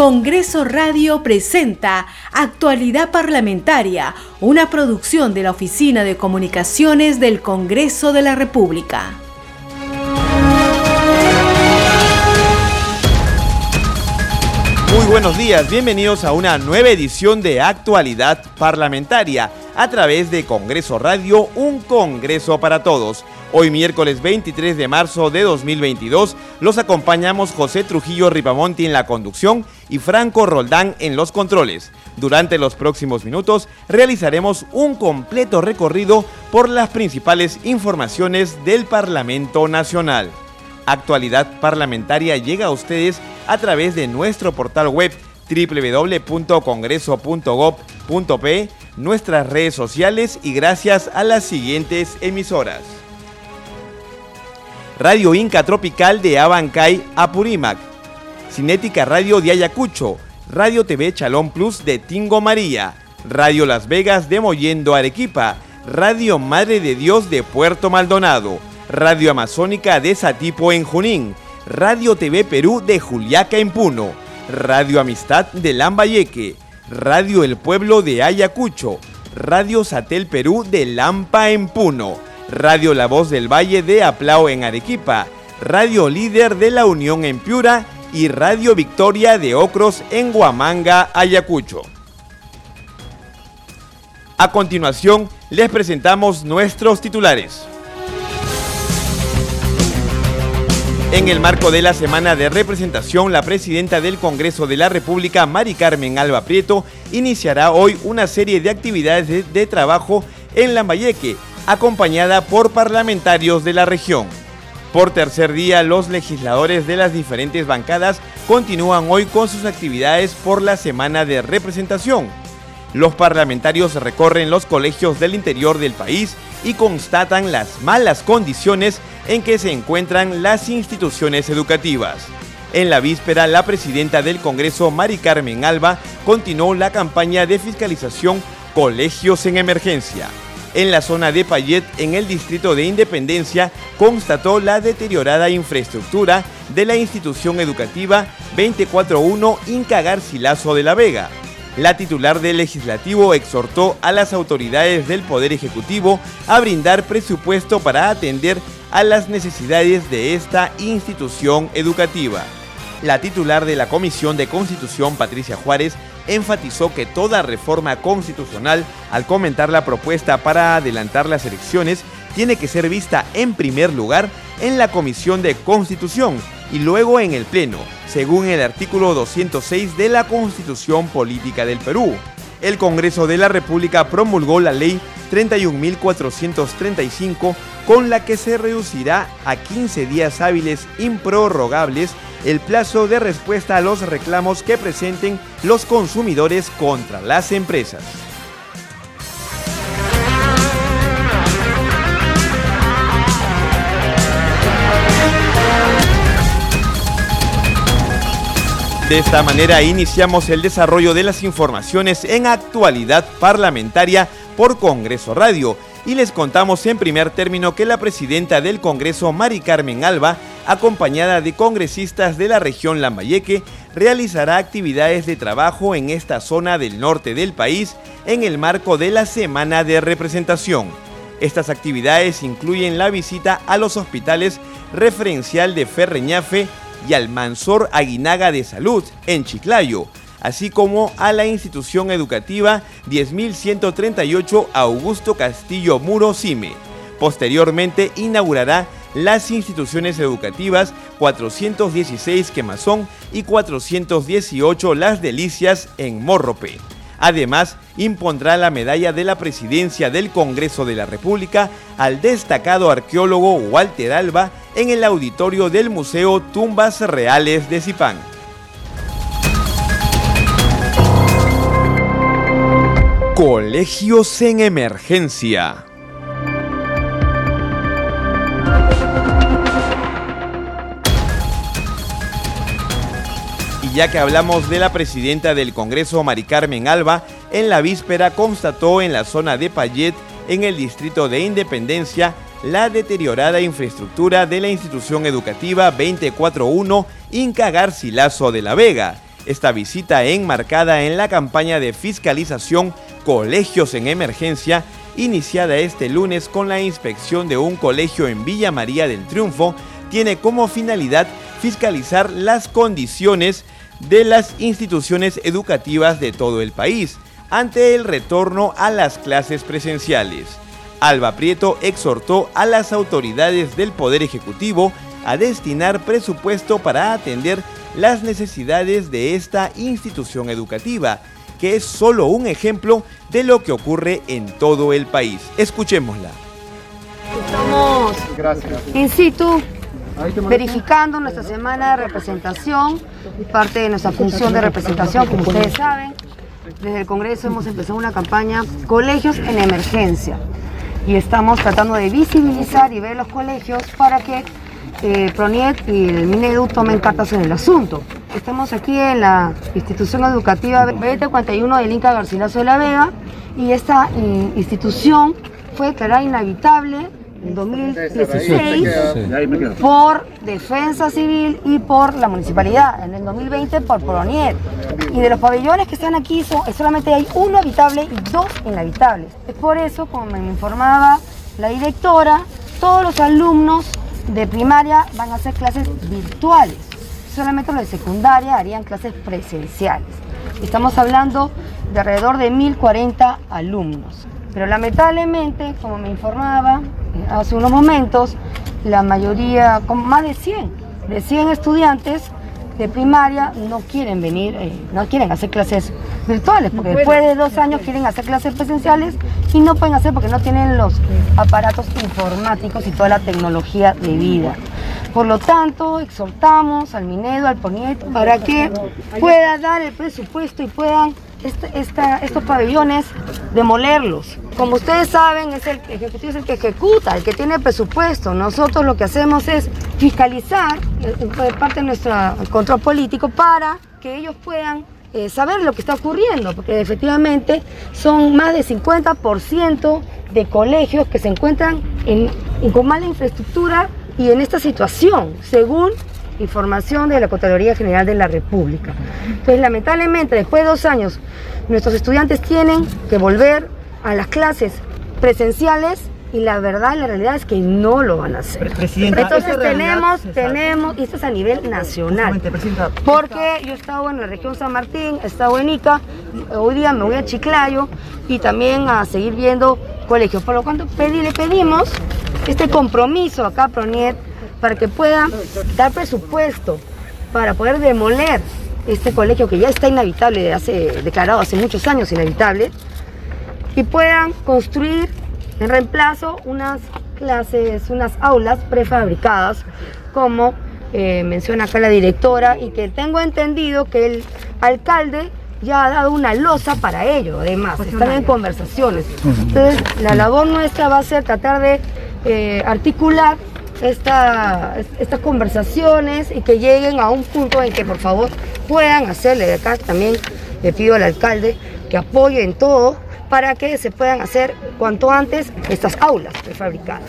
Congreso Radio presenta Actualidad Parlamentaria, una producción de la Oficina de Comunicaciones del Congreso de la República. Muy buenos días, bienvenidos a una nueva edición de Actualidad Parlamentaria a través de Congreso Radio, un Congreso para todos. Hoy miércoles 23 de marzo de 2022 los acompañamos José Trujillo Ripamonti en la conducción y Franco Roldán en los controles. Durante los próximos minutos realizaremos un completo recorrido por las principales informaciones del Parlamento Nacional. Actualidad parlamentaria llega a ustedes a través de nuestro portal web www.congreso.gov.p, nuestras redes sociales y gracias a las siguientes emisoras. Radio Inca Tropical de Abancay, Apurímac, Cinética Radio de Ayacucho, Radio TV Chalón Plus de Tingo María, Radio Las Vegas de Moyendo Arequipa, Radio Madre de Dios de Puerto Maldonado, Radio Amazónica de Satipo en Junín, Radio TV Perú de Juliaca en Puno, Radio Amistad de Lambayeque, Radio El Pueblo de Ayacucho, Radio Satel Perú de Lampa en Puno, Radio La Voz del Valle de Aplao en Arequipa, Radio Líder de la Unión en Piura y Radio Victoria de Ocros en Huamanga, Ayacucho. A continuación, les presentamos nuestros titulares. En el marco de la semana de representación, la presidenta del Congreso de la República, Mari Carmen Alba Prieto, iniciará hoy una serie de actividades de, de trabajo en Lambayeque, acompañada por parlamentarios de la región. Por tercer día, los legisladores de las diferentes bancadas continúan hoy con sus actividades por la semana de representación. Los parlamentarios recorren los colegios del interior del país y constatan las malas condiciones en que se encuentran las instituciones educativas. En la víspera, la presidenta del Congreso, Mari Carmen Alba, continuó la campaña de fiscalización Colegios en Emergencia en la zona de Payet, en el distrito de Independencia, constató la deteriorada infraestructura de la institución educativa 241 Inca Garcilaso de la Vega. La titular del legislativo exhortó a las autoridades del Poder Ejecutivo a brindar presupuesto para atender a las necesidades de esta institución educativa. La titular de la Comisión de Constitución, Patricia Juárez, enfatizó que toda reforma constitucional, al comentar la propuesta para adelantar las elecciones, tiene que ser vista en primer lugar en la Comisión de Constitución y luego en el Pleno, según el artículo 206 de la Constitución Política del Perú. El Congreso de la República promulgó la ley 31.435 con la que se reducirá a 15 días hábiles improrrogables el plazo de respuesta a los reclamos que presenten los consumidores contra las empresas. De esta manera iniciamos el desarrollo de las informaciones en actualidad parlamentaria por Congreso Radio y les contamos en primer término que la presidenta del Congreso, Mari Carmen Alba, acompañada de congresistas de la región Lambayeque, realizará actividades de trabajo en esta zona del norte del país en el marco de la Semana de Representación. Estas actividades incluyen la visita a los hospitales referencial de Ferreñafe y al Mansor Aguinaga de Salud en Chiclayo, así como a la institución educativa 10.138 Augusto Castillo Muro Cime. Posteriormente inaugurará las instituciones educativas 416 Quemazón y 418 Las Delicias en Morrope. Además, impondrá la medalla de la presidencia del Congreso de la República al destacado arqueólogo Walter Alba en el auditorio del Museo Tumbas Reales de Zipán. Colegios en emergencia. Y ya que hablamos de la presidenta del Congreso, Mari Carmen Alba, en la víspera constató en la zona de Payet, en el distrito de Independencia, la deteriorada infraestructura de la institución educativa 241 Inca Garcilaso de la Vega Esta visita enmarcada en la campaña de fiscalización Colegios en Emergencia, iniciada este lunes con la inspección de un colegio en Villa María del Triunfo, tiene como finalidad fiscalizar las condiciones de las instituciones educativas de todo el país ante el retorno a las clases presenciales. Alba Prieto exhortó a las autoridades del Poder Ejecutivo a destinar presupuesto para atender las necesidades de esta institución educativa, que es solo un ejemplo de lo que ocurre en todo el país. Escuchémosla. Estamos in situ verificando nuestra semana de representación, parte de nuestra función de representación, como ustedes saben. Desde el Congreso hemos empezado una campaña Colegios en Emergencia y estamos tratando de visibilizar y ver los colegios para que eh, Proniet y el Minedu tomen cartas en el asunto. Estamos aquí en la institución educativa 2041 del Inca Garcilaso de la Vega y esta eh, institución fue declarada inhabitable en 2016 por Defensa Civil y por la municipalidad, en el 2020 por Proniet. Y de los pabellones que están aquí solamente hay uno habitable y dos inhabitables. Es por eso, como me informaba la directora, todos los alumnos de primaria van a hacer clases virtuales. Solamente los de secundaria harían clases presenciales. Estamos hablando de alrededor de 1040 alumnos. Pero lamentablemente, como me informaba hace unos momentos, la mayoría, con más de 100, de 100 estudiantes de primaria no quieren venir, eh, no quieren hacer clases virtuales, porque después de dos años quieren hacer clases presenciales y no pueden hacer porque no tienen los aparatos informáticos y toda la tecnología de vida. Por lo tanto, exhortamos al Minedo, al Poniet, para que pueda dar el presupuesto y puedan este, estos pabellones, demolerlos. Como ustedes saben, es el el que ejecuta, el que tiene presupuesto. Nosotros lo que hacemos es fiscalizar eh, de parte de nuestro control político para que ellos puedan eh, saber lo que está ocurriendo, porque efectivamente son más de 50% de colegios que se encuentran con mala infraestructura y en esta situación, según información de la Contraloría General de la República. Entonces, lamentablemente, después de dos años, nuestros estudiantes tienen que volver a las clases presenciales y la verdad, la realidad es que no lo van a hacer. Entonces tenemos, tenemos, y esto es a nivel nacional, porque yo he estado en la región San Martín, he estado en Ica, hoy día me voy a Chiclayo y también a seguir viendo colegios, por lo cual le pedimos este compromiso acá, Proniet, para que pueda dar presupuesto para poder demoler este colegio que ya está inhabitable, hace, declarado hace muchos años inhabitable, y puedan construir en reemplazo unas clases, unas aulas prefabricadas, como eh, menciona acá la directora, y que tengo entendido que el alcalde ya ha dado una losa para ello, además, están en conversaciones. Entonces, la labor nuestra va a ser tratar de eh, articular estas conversaciones y que lleguen a un punto en que por favor puedan hacerle de acá también le pido al alcalde que apoye en todo para que se puedan hacer cuanto antes estas aulas prefabricadas.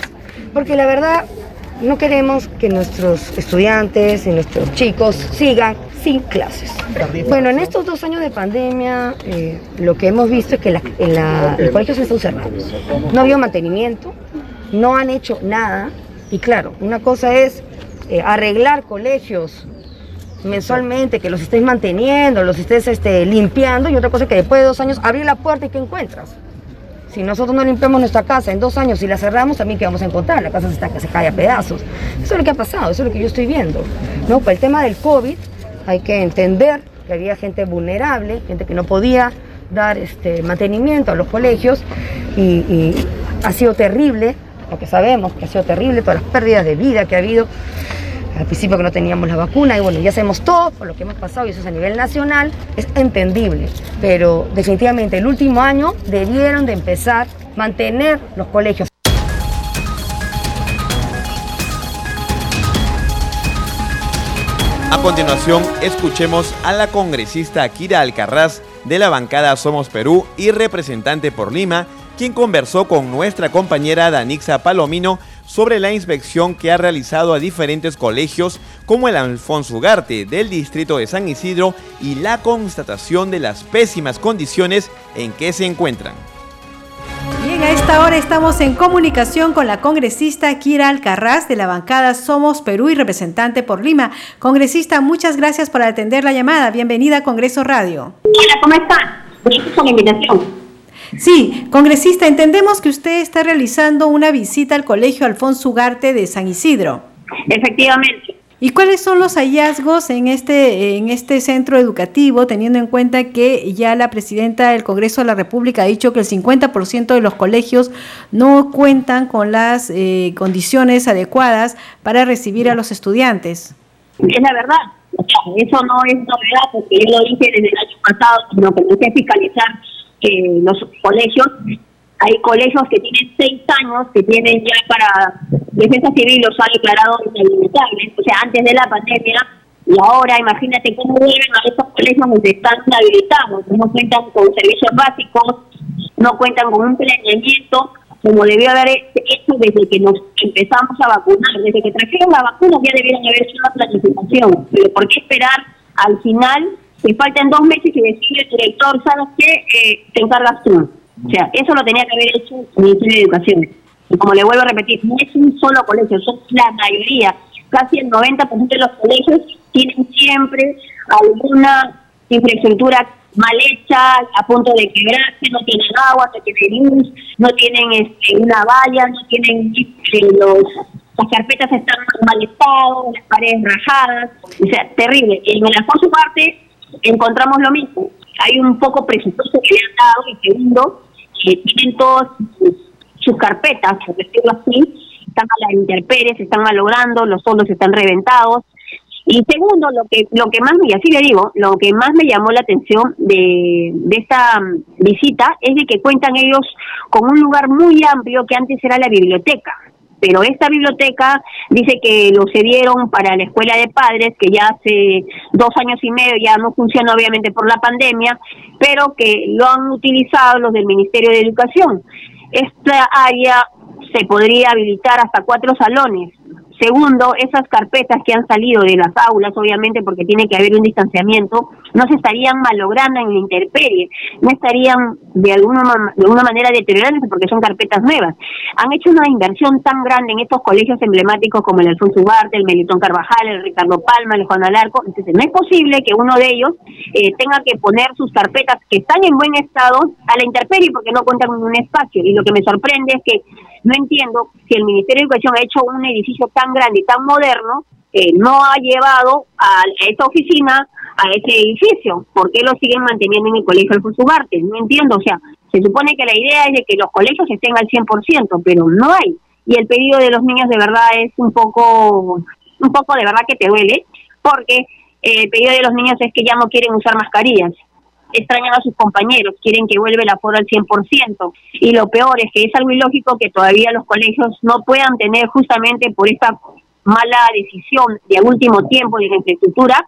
Porque la verdad no queremos que nuestros estudiantes y nuestros chicos sigan sin clases. Bueno, en estos dos años de pandemia eh, lo que hemos visto es que la, en la, los colegios están cerrados. No ha habido mantenimiento, no han hecho nada y claro, una cosa es eh, arreglar colegios mensualmente, que los estés manteniendo, los estés este, limpiando, y otra cosa es que después de dos años abrir la puerta y ¿qué encuentras? Si nosotros no limpiamos nuestra casa en dos años y la cerramos, también ¿qué vamos a encontrar? La casa se, está, se cae a pedazos. Eso es lo que ha pasado, eso es lo que yo estoy viendo. ¿no? Para el tema del COVID hay que entender que había gente vulnerable, gente que no podía dar este, mantenimiento a los colegios y ha sido terrible porque sabemos que ha sido terrible, todas las pérdidas de vida que ha habido. Al principio que no teníamos la vacuna y bueno, ya sabemos todo por lo que hemos pasado y eso es a nivel nacional, es entendible, pero definitivamente el último año debieron de empezar a mantener los colegios. A continuación, escuchemos a la congresista Kira Alcarraz de la bancada Somos Perú y representante por Lima, quien conversó con nuestra compañera Danixa Palomino sobre la inspección que ha realizado a diferentes colegios como el Alfonso Ugarte del distrito de San Isidro y la constatación de las pésimas condiciones en que se encuentran. Bien, a esta hora estamos en comunicación con la congresista Kira Alcarraz de la bancada Somos Perú y representante por Lima. Congresista, muchas gracias por atender la llamada. Bienvenida a Congreso Radio. Hola, ¿cómo está? Gracias por la invitación. Sí, congresista, entendemos que usted está realizando una visita al Colegio Alfonso Ugarte de San Isidro. Efectivamente. ¿Y cuáles son los hallazgos en este, en este centro educativo, teniendo en cuenta que ya la presidenta del Congreso de la República ha dicho que el 50% de los colegios no cuentan con las eh, condiciones adecuadas para recibir a los estudiantes? Es la verdad. Eso no es novedad, porque yo lo dije desde el año pasado, sino que que fiscalizar que los colegios, hay colegios que tienen seis años, que tienen ya para defensa civil los ha declarado inhabilitables, o sea, antes de la pandemia, y ahora imagínate cómo vuelven a esos colegios donde están inhabilitados, no cuentan con servicios básicos, no cuentan con un planeamiento, como debió haber hecho desde que nos empezamos a vacunar, desde que trajeron la vacuna ya debieron haber hecho una planificación, pero ¿por qué esperar al final si faltan dos meses y decide el director, ¿sabes qué? Eh, te encargas tú. O sea, eso lo tenía que haber hecho el Ministerio de Educación. Y como le vuelvo a repetir, no es un solo colegio, son la mayoría. Casi el 90% de los colegios tienen siempre alguna infraestructura mal hecha, a punto de quebrarse, no tienen agua, no tienen luz, no tienen este, una valla, no tienen este, los las carpetas están mal estado, las paredes rajadas, o sea, terrible. En el Alfonso Parte encontramos lo mismo. Hay un poco presupuesto que le han dado y segundo, que tienen todas sus, carpetas, por decirlo así, están a la intemperie, se están malogrando, los solos están reventados. Y segundo, lo que lo que más me, así le digo, lo que más me llamó la atención de, de esta mm, visita es de que cuentan ellos con un lugar muy amplio que antes era la biblioteca pero esta biblioteca dice que lo cedieron para la escuela de padres, que ya hace dos años y medio ya no funciona obviamente por la pandemia, pero que lo han utilizado los del Ministerio de Educación. Esta área se podría habilitar hasta cuatro salones Segundo, esas carpetas que han salido de las aulas, obviamente porque tiene que haber un distanciamiento, no se estarían malogrando en la intemperie, no estarían de alguna, de alguna manera deteriorándose porque son carpetas nuevas. Han hecho una inversión tan grande en estos colegios emblemáticos como el Alfonso Ugarte, el Melitón Carvajal, el Ricardo Palma, el Juan Alarco, entonces no es posible que uno de ellos eh, tenga que poner sus carpetas que están en buen estado a la intemperie porque no cuentan con un espacio. Y lo que me sorprende es que no entiendo si el Ministerio de Educación ha hecho un edificio tan grande y tan moderno, eh, no ha llevado a esta oficina a ese edificio. ¿Por qué lo siguen manteniendo en el Colegio Alfonso Ugarte? No entiendo. O sea, se supone que la idea es de que los colegios estén al 100%, pero no hay. Y el pedido de los niños de verdad es un poco, un poco de verdad que te duele, porque eh, el pedido de los niños es que ya no quieren usar mascarillas extrañan a sus compañeros, quieren que vuelva el aforo al 100%. Y lo peor es que es algo ilógico que todavía los colegios no puedan tener justamente por esta mala decisión de último tiempo de la infraestructura,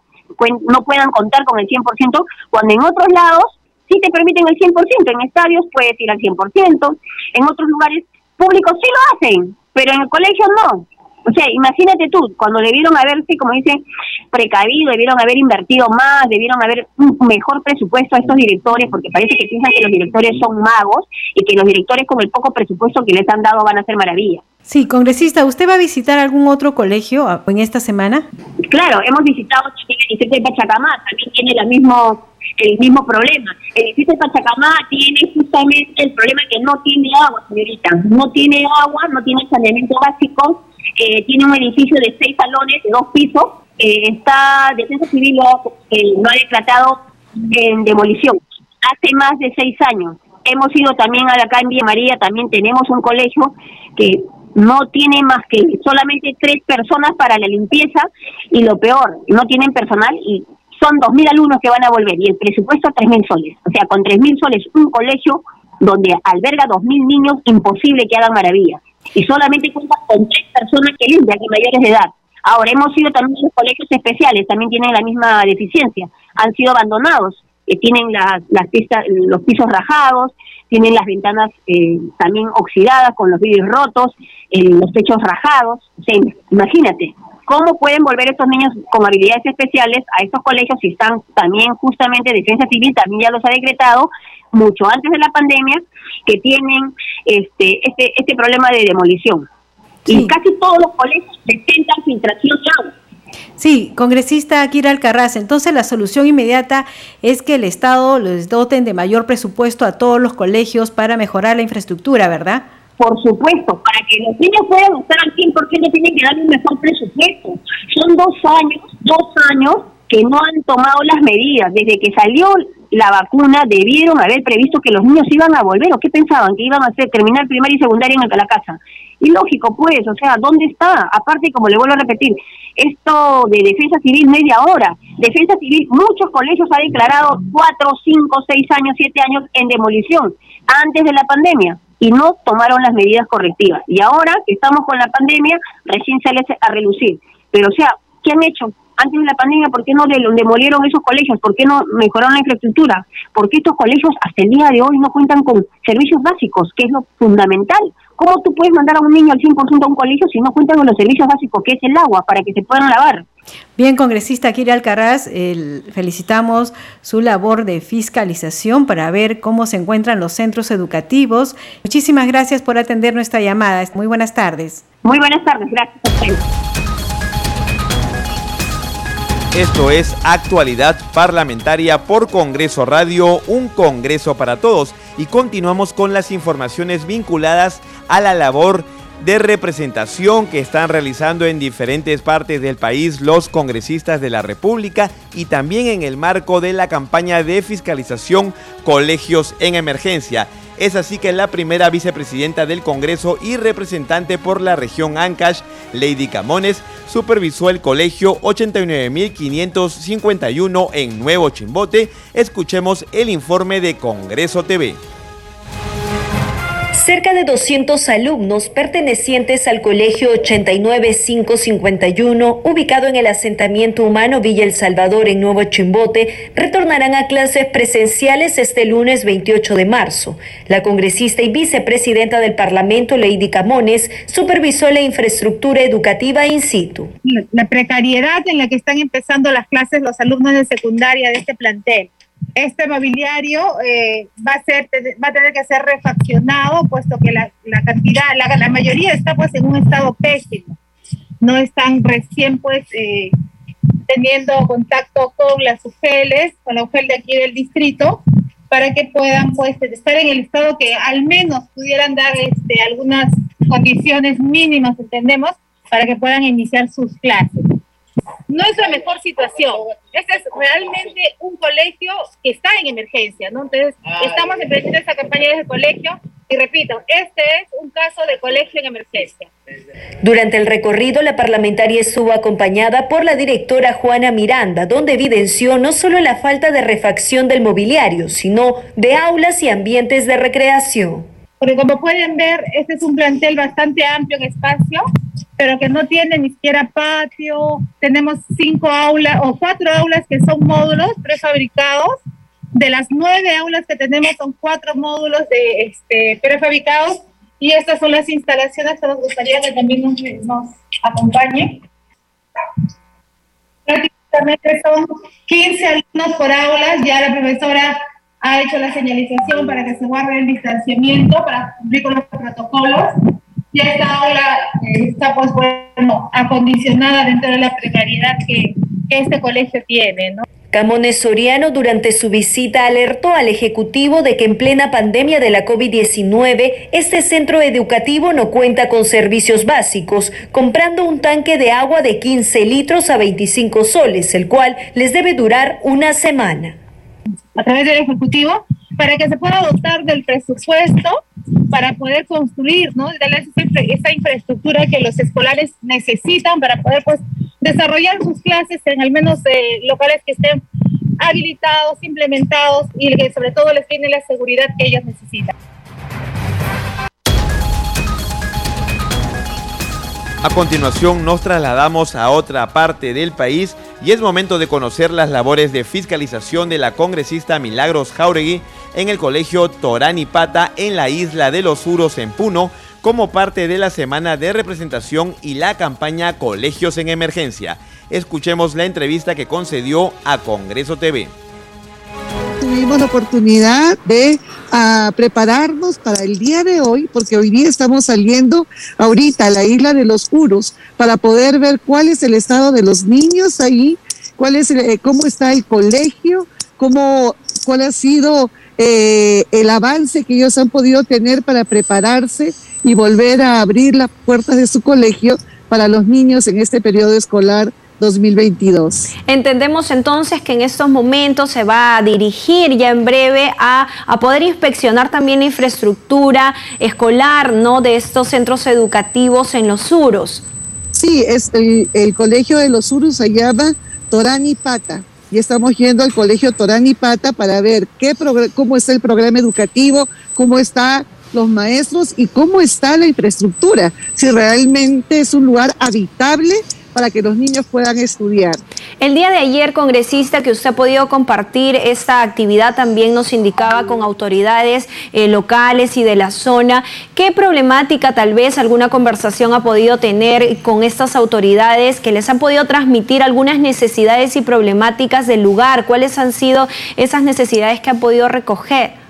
no puedan contar con el 100%, cuando en otros lados sí te permiten el 100%, en estadios puedes ir al 100%, en otros lugares públicos sí lo hacen, pero en el colegio no. O sea, imagínate tú, cuando debieron haberse, como dicen, precavido, debieron haber invertido más, debieron haber un mejor presupuesto a estos directores, porque parece que piensan que los directores son magos y que los directores con el poco presupuesto que les han dado van a hacer maravilla. Sí, congresista, ¿usted va a visitar algún otro colegio en esta semana? Claro, hemos visitado el distrito de Pachacamá, también tiene el mismo, el mismo problema. El distrito de Pachacamá tiene justamente el problema que no tiene agua, señorita. No tiene agua, no tiene saneamiento básico, eh, tiene un edificio de seis salones, de dos pisos, eh, está Defensa Civil lo, eh, lo ha declarado en demolición hace más de seis años. Hemos ido también acá en Villa María, también tenemos un colegio que no tiene más que solamente tres personas para la limpieza y lo peor, no tienen personal y son dos mil alumnos que van a volver y el presupuesto tres mil soles. O sea, con tres mil soles un colegio donde alberga dos mil niños, imposible que hagan maravillas y solamente cuenta con tres personas que limpian y mayores de edad. Ahora, hemos ido también los colegios especiales, también tienen la misma deficiencia, han sido abandonados, eh, tienen las, las pistas, los pisos rajados, tienen las ventanas eh, también oxidadas, con los vidrios rotos, eh, los techos rajados. imagínate, ¿cómo pueden volver estos niños con habilidades especiales a estos colegios si están también justamente Defensa Civil, también ya los ha decretado, mucho antes de la pandemia, que tienen este, este, este problema de demolición? Y casi todos los colegios presentan filtración de agua. Sí, congresista Kira Alcarraz, entonces la solución inmediata es que el Estado les doten de mayor presupuesto a todos los colegios para mejorar la infraestructura, ¿verdad? Por supuesto, para que los niños puedan estar al 100% tienen que darle un mejor presupuesto. Son dos años, dos años que no han tomado las medidas. Desde que salió la vacuna debieron haber previsto que los niños iban a volver, ¿o qué pensaban? Que iban a hacer, terminar primaria y secundaria en la casa. Y lógico, pues, o sea, ¿dónde está? Aparte, como le vuelvo a repetir, esto de defensa civil media hora. Defensa civil, muchos colegios han declarado cuatro, cinco, seis años, siete años en demolición antes de la pandemia y no tomaron las medidas correctivas. Y ahora que estamos con la pandemia, recién sale a relucir. Pero, o sea, ¿qué han hecho? Antes de la pandemia, ¿por qué no demolieron esos colegios? ¿Por qué no mejoraron la infraestructura? ¿Por qué estos colegios hasta el día de hoy no cuentan con servicios básicos, que es lo fundamental? ¿Cómo tú puedes mandar a un niño al 100% a un colegio si no cuentan con los servicios básicos, que es el agua, para que se puedan lavar? Bien, congresista Kiri Alcaraz, felicitamos su labor de fiscalización para ver cómo se encuentran los centros educativos. Muchísimas gracias por atender nuestra llamada. Muy buenas tardes. Muy buenas tardes, gracias a usted. Esto es Actualidad Parlamentaria por Congreso Radio, un Congreso para todos. Y continuamos con las informaciones vinculadas a la labor de representación que están realizando en diferentes partes del país los congresistas de la República y también en el marco de la campaña de fiscalización Colegios en Emergencia. Es así que la primera vicepresidenta del Congreso y representante por la región Ancash, Lady Camones, supervisó el colegio 89.551 en Nuevo Chimbote. Escuchemos el informe de Congreso TV. Cerca de 200 alumnos pertenecientes al Colegio 89551, ubicado en el asentamiento humano Villa El Salvador en Nuevo Chimbote, retornarán a clases presenciales este lunes 28 de marzo. La congresista y vicepresidenta del Parlamento, Lady Camones, supervisó la infraestructura educativa in situ. La precariedad en la que están empezando las clases los alumnos de secundaria de este plantel este mobiliario eh, va, a tener que ser refaccionado, puesto que la, cantidad, la, mayoría está pues en un estado pésimo. No están recién pues eh, teniendo contacto con las UGELs, con la UGEL de aquí del distrito, para que puedan pues estar en el estado que al menos pudieran dar este, algunas condiciones mínimas, entendemos, para que puedan iniciar sus clases no es la mejor situación. Este es realmente un colegio que está en emergencia, ¿no? Entonces, ah, estamos empezando esta campaña desde el colegio y repito, este es un caso de colegio en emergencia. Durante el recorrido, la parlamentaria estuvo acompañada por la directora Juana Miranda, donde evidenció no solo la falta de refacción del mobiliario, sino de aulas y ambientes de recreación. Porque como pueden ver, este es un plantel bastante amplio en espacio, pero que no tiene ni siquiera patio. Tenemos cinco aulas o cuatro aulas que son módulos prefabricados. De las nueve aulas que tenemos son cuatro módulos de este, prefabricados y estas son las instalaciones que nos gustaría que también nos, nos acompañe. Prácticamente son 15 alumnos por aulas, ya la profesora ha hecho la señalización para que se guarde el distanciamiento, para cumplir con los protocolos y esta aula eh, está pues bueno acondicionada dentro de la precariedad que, este colegio tiene, ¿no? Camones Soriano durante su visita alertó al Ejecutivo de que en plena pandemia de la COVID-19 este centro educativo no cuenta con servicios básicos, comprando un tanque de agua de 15 litros a 25 soles, el cual les debe durar una semana. A través del Ejecutivo, para que se pueda dotar del presupuesto para poder construir, ¿no? Darles esa infraestructura que los escolares necesitan para poder, pues, desarrollar sus clases en al menos eh, locales que estén habilitados, implementados y que sobre todo les tiene la seguridad que ellos necesitan. A continuación nos trasladamos a otra parte del país y es momento de conocer las labores de fiscalización de la congresista Milagros Jauregui en el colegio Toranipata en la isla de los Uros en Puno como parte de la semana de representación y la campaña Colegios en Emergencia. Escuchemos la entrevista que concedió a Congreso TV. Tuvimos la oportunidad de ah, prepararnos para el día de hoy, porque hoy día estamos saliendo ahorita a la isla de los Uros para poder ver cuál es el estado de los niños ahí, cuál es eh, cómo está el colegio, cómo, cuál ha sido eh, el avance que ellos han podido tener para prepararse y volver a abrir las puertas de su colegio para los niños en este periodo escolar 2022. Entendemos entonces que en estos momentos se va a dirigir ya en breve a, poder inspeccionar también la infraestructura escolar ¿no? de estos centros educativos en los suros. Sí, es el, colegio de los suros se llama Torani Pata y estamos yendo al colegio Torani Pata para ver qué cómo está el programa educativo, cómo está los maestros y cómo está la infraestructura, si realmente es un lugar habitable para que los niños puedan estudiar. El día de ayer, congresista, que usted ha podido compartir esta actividad, también nos indicaba con autoridades eh, locales y de la zona. ¿Qué problemática, tal vez, alguna conversación ha podido tener con estas autoridades que les han podido transmitir algunas necesidades y problemáticas del lugar? ¿Cuáles han sido esas necesidades que han podido recoger?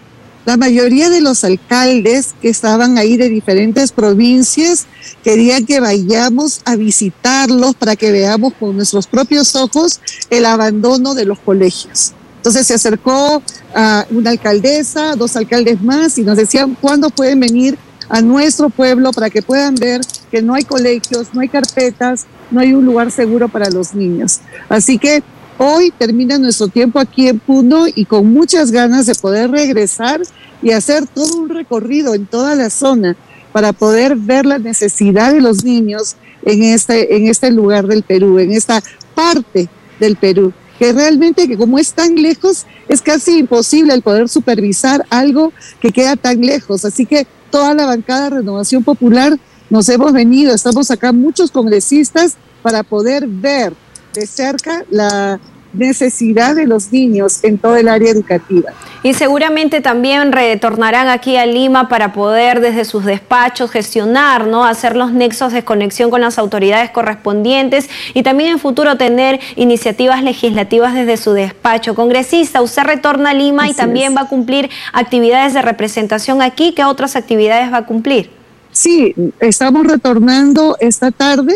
La mayoría de los alcaldes que estaban ahí de diferentes provincias querían que vayamos a visitarlos para que veamos con nuestros propios ojos el abandono de los colegios. Entonces se acercó a una alcaldesa, dos alcaldes más y nos decían cuándo pueden venir a nuestro pueblo para que puedan ver que no hay colegios, no hay carpetas, no hay un lugar seguro para los niños. Así que Hoy termina nuestro tiempo aquí en Puno y con muchas ganas de poder regresar y hacer todo un recorrido en toda la zona para poder ver la necesidad de los niños en este, en este lugar del Perú, en esta parte del Perú, que realmente que como es tan lejos, es casi imposible el poder supervisar algo que queda tan lejos. Así que toda la bancada Renovación Popular nos hemos venido, estamos acá muchos congresistas para poder ver de cerca la necesidad de los niños en todo el área educativa. Y seguramente también retornarán aquí a Lima para poder desde sus despachos gestionar, ¿no? hacer los nexos de conexión con las autoridades correspondientes y también en futuro tener iniciativas legislativas desde su despacho. Congresista, usted retorna a Lima y también va a cumplir actividades de representación aquí. ¿Qué otras actividades va a cumplir? Sí, estamos retornando esta tarde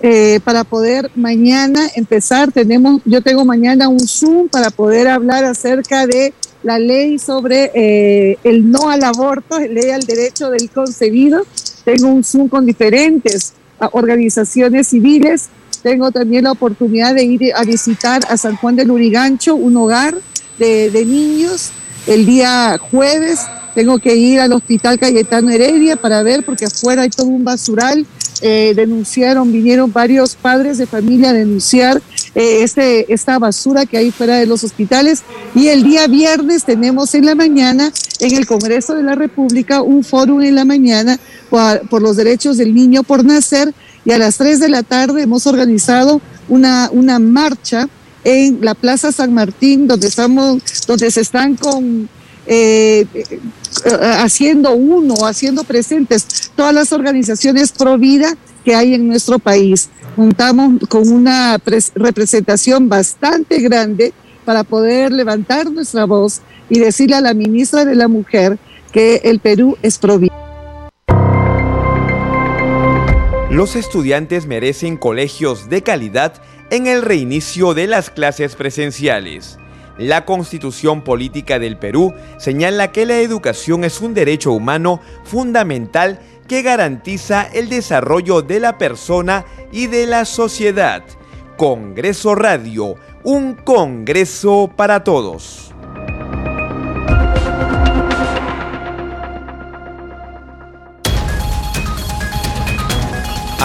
eh, para poder mañana empezar. Tenemos, yo tengo mañana un Zoom para poder hablar acerca de la ley sobre eh, el no al aborto, ley al derecho del concebido. Tengo un Zoom con diferentes ah, organizaciones civiles. Tengo también la oportunidad de ir a visitar a San Juan del Urigancho, un hogar de, de niños. El día jueves tengo que ir al Hospital Cayetano Heredia para ver, porque afuera hay todo un basural eh, denunciaron, vinieron varios padres de familia a denunciar eh, este, esta basura que hay fuera de los hospitales. Y el día viernes tenemos en la mañana en el Congreso de la República un foro en la mañana por, los derechos del niño por nacer y a las 3 de la tarde hemos organizado una, una marcha en la Plaza San Martín donde estamos, donde se están con eh, haciendo uno, haciendo presentes todas las organizaciones pro vida que hay en nuestro país. Juntamos con una representación bastante grande para poder levantar nuestra voz y decirle a la ministra de la Mujer que el Perú es pro vida. Los estudiantes merecen colegios de calidad en el reinicio de las clases presenciales. La Constitución Política del Perú señala que la educación es un derecho humano fundamental que garantiza el desarrollo de la persona y de la sociedad. Congreso Radio, un Congreso para todos.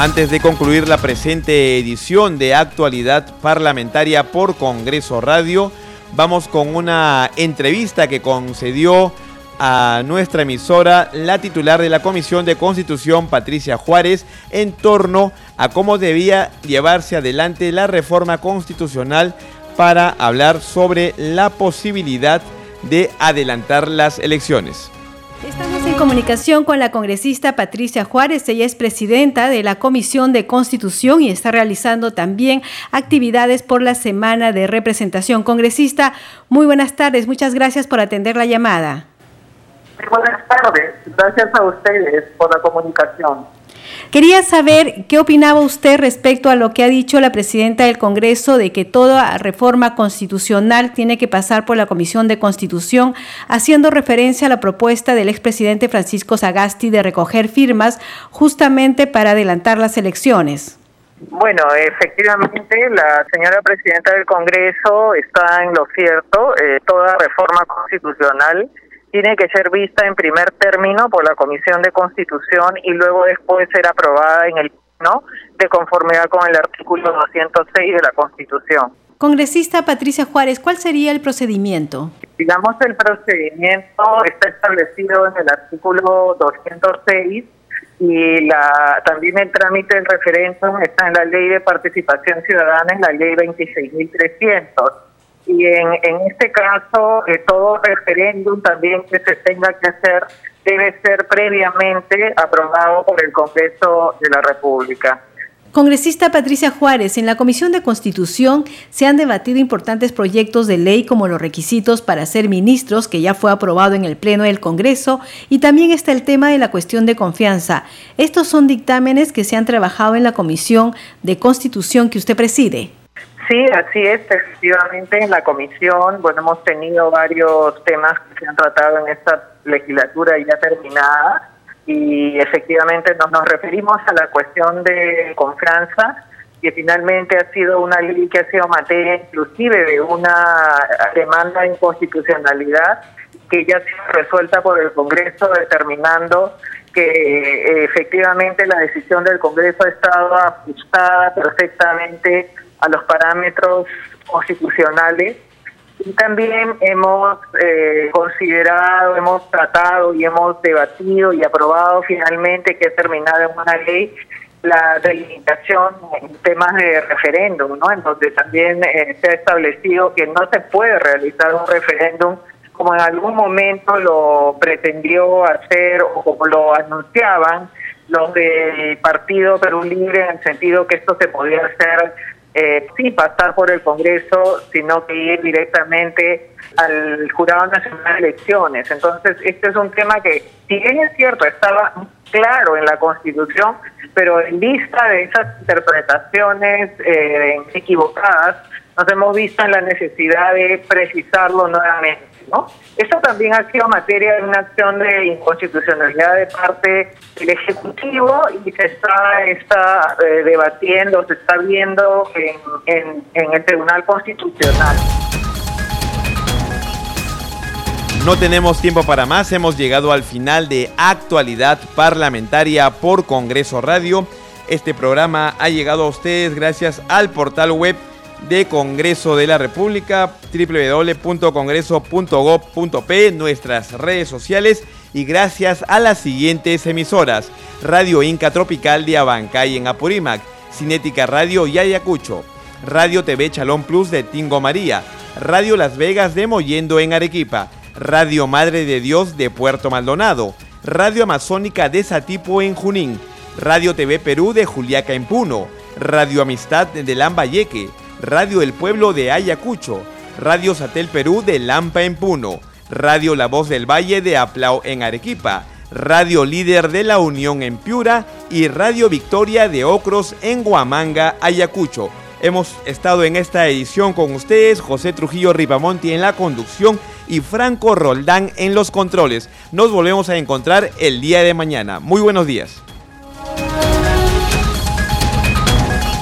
Antes de concluir la presente edición de actualidad parlamentaria por Congreso Radio, vamos con una entrevista que concedió a nuestra emisora la titular de la Comisión de Constitución, Patricia Juárez, en torno a cómo debía llevarse adelante la reforma constitucional para hablar sobre la posibilidad de adelantar las elecciones. Estamos en comunicación con la congresista Patricia Juárez. Ella es presidenta de la Comisión de Constitución y está realizando también actividades por la Semana de Representación. Congresista, muy buenas tardes. Muchas gracias por atender la llamada. Buenas tardes. Gracias a ustedes por la comunicación. Quería saber qué opinaba usted respecto a lo que ha dicho la presidenta del Congreso de que toda reforma constitucional tiene que pasar por la Comisión de Constitución, haciendo referencia a la propuesta del expresidente Francisco Sagasti de recoger firmas justamente para adelantar las elecciones. Bueno, efectivamente, la señora presidenta del Congreso está en lo cierto. Eh, toda reforma constitucional tiene que ser vista en primer término por la Comisión de Constitución y luego después ser aprobada en el ¿no? de conformidad con el artículo 206 de la Constitución. Congresista Patricia Juárez, ¿cuál sería el procedimiento? Digamos, el procedimiento está establecido en el artículo 206 y la, también el trámite del referéndum está en la Ley de Participación Ciudadana, en la Ley 26.300 y en, este caso eh, todo referéndum también que se tenga que hacer debe ser previamente aprobado por el Congreso de la República. Congresista Patricia Juárez, en la Comisión de Constitución se han debatido importantes proyectos de ley como los requisitos para ser ministros, que ya fue aprobado en el Pleno del Congreso, y también está el tema de la cuestión de confianza. Estos son dictámenes que se han trabajado en la Comisión de Constitución que usted preside. Sí, así es, efectivamente en la comisión, bueno, hemos tenido varios temas que se han tratado en esta legislatura ya terminada y efectivamente nos, nos referimos a la cuestión de confianza, que finalmente ha sido una ley que ha sido materia inclusive de una demanda de inconstitucionalidad que ya ha sido resuelta por el Congreso determinando que eh, efectivamente la decisión del Congreso ha estado ajustada perfectamente a los parámetros constitucionales y también hemos eh, considerado, hemos tratado y hemos debatido y aprobado finalmente que ha terminado en una ley la delimitación en temas de referéndum, ¿no? En donde también eh, se ha establecido que no se puede realizar un referéndum como en algún momento lo pretendió hacer o como lo anunciaban los del Partido Perú Libre en el sentido que esto se podía hacer eh, sin pasar por el Congreso, sino que ir directamente al Jurado Nacional de Elecciones. Entonces, este es un tema que, si bien es cierto, estaba claro en la Constitución, pero en vista de esas interpretaciones eh, equivocadas, nos hemos visto en la necesidad de precisarlo nuevamente. ¿no? Esto también ha sido materia de una acción de inconstitucionalidad de parte del Ejecutivo y se está, está eh, debatiendo, se está viendo en, en el Tribunal Constitucional. No tenemos tiempo para más, hemos llegado al final de actualidad parlamentaria por Congreso Radio. Este programa ha llegado a ustedes gracias al portal web de Congreso de la República, www.congreso.gov.p, nuestras redes sociales y gracias a las siguientes emisoras: Radio Inca Tropical de Abancay en Apurímac, Cinética Radio y Ayacucho, Radio TV Chalón Plus de Tingo María, Radio Las Vegas de Moyendo en Arequipa, Radio Madre de Dios de Puerto Maldonado, Radio Amazónica de Satipo en Junín, Radio TV Perú de Juliaca en Puno, Radio Amistad de Lambayeque, Radio El Pueblo de Ayacucho, Radio Satel Perú de Lampa en Puno, Radio La Voz del Valle de Aplau en Arequipa, Radio Líder de la Unión en Piura y Radio Victoria de Ocros en Huamanga, Ayacucho. Hemos estado en esta edición con ustedes, José Trujillo Ripamonti en la conducción y Franco Roldán en los controles. Nos volvemos a encontrar el día de mañana. Muy buenos días.